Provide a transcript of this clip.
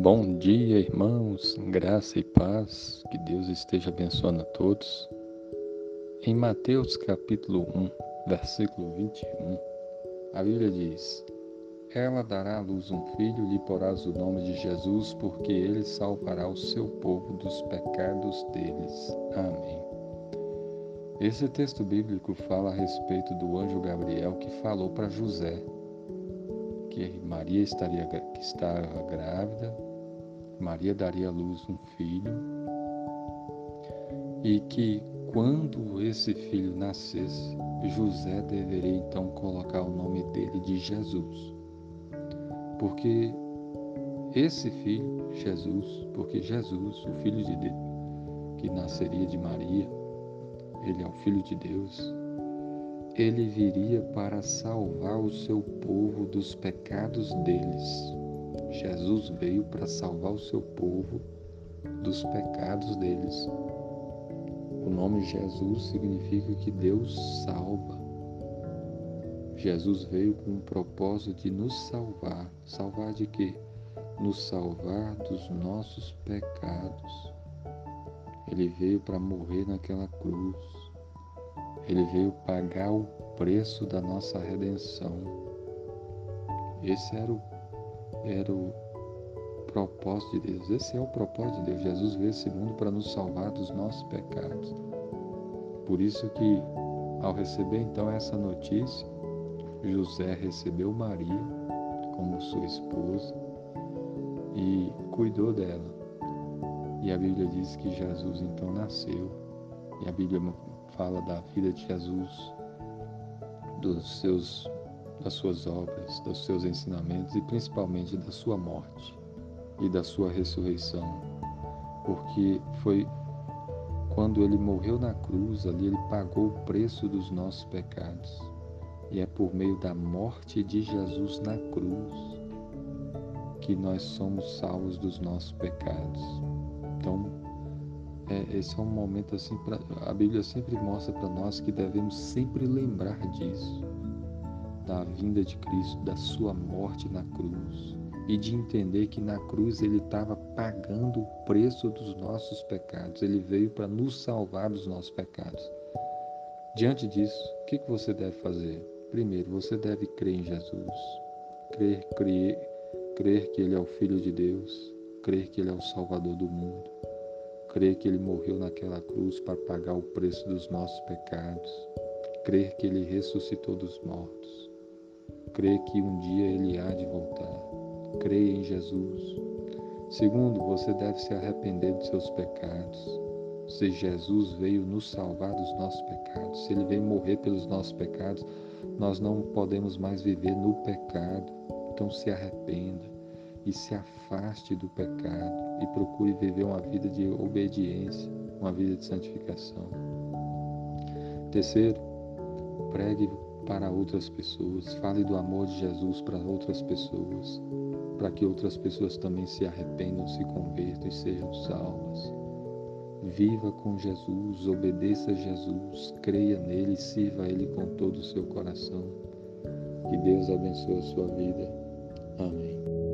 Bom dia, irmãos, graça e paz, que Deus esteja abençoando a todos. Em Mateus capítulo 1, versículo 21, a Bíblia diz: Ela dará à luz um filho lhe porás o nome de Jesus, porque ele salvará o seu povo dos pecados deles. Amém. Esse texto bíblico fala a respeito do anjo Gabriel que falou para José que Maria estaria que estava grávida Maria daria à luz um filho e que quando esse filho nascesse, José deveria então colocar o nome dele de Jesus. Porque esse filho, Jesus, porque Jesus, o filho de Deus, que nasceria de Maria, ele é o filho de Deus, ele viria para salvar o seu povo dos pecados deles. Jesus veio para salvar o seu povo dos pecados deles. O nome Jesus significa que Deus salva. Jesus veio com o propósito de nos salvar. Salvar de quê? Nos salvar dos nossos pecados. Ele veio para morrer naquela cruz. Ele veio pagar o preço da nossa redenção. Esse era o era o propósito de Deus. Esse é o propósito de Deus. Jesus veio esse mundo para nos salvar dos nossos pecados. Por isso que, ao receber então essa notícia, José recebeu Maria como sua esposa e cuidou dela. E a Bíblia diz que Jesus então nasceu. E a Bíblia fala da vida de Jesus, dos seus das suas obras, dos seus ensinamentos e principalmente da sua morte e da sua ressurreição, porque foi quando ele morreu na cruz, ali ele pagou o preço dos nossos pecados. E é por meio da morte de Jesus na cruz que nós somos salvos dos nossos pecados. Então, é, esse é um momento assim, pra, a Bíblia sempre mostra para nós que devemos sempre lembrar disso da vinda de Cristo, da sua morte na cruz e de entender que na cruz ele estava pagando o preço dos nossos pecados. Ele veio para nos salvar dos nossos pecados. Diante disso, o que, você deve fazer? Primeiro, você deve crer em Jesus, crer, crer, crer que Ele é o Filho de Deus, crer que Ele é o Salvador do mundo, crer que Ele morreu naquela cruz para pagar o preço dos nossos pecados, crer que Ele ressuscitou dos mortos crê que um dia ele há de voltar. Creia em Jesus. Segundo, você deve se arrepender dos seus pecados. Se Jesus veio nos salvar dos nossos pecados, se ele veio morrer pelos nossos pecados, nós não podemos mais viver no pecado. Então se arrependa e se afaste do pecado e procure viver uma vida de obediência, uma vida de santificação. Terceiro, pregue para outras pessoas, fale do amor de Jesus para outras pessoas, para que outras pessoas também se arrependam, se convertam e sejam salvas. Viva com Jesus, obedeça a Jesus, creia nele sirva a Ele com todo o seu coração. Que Deus abençoe a sua vida. Amém.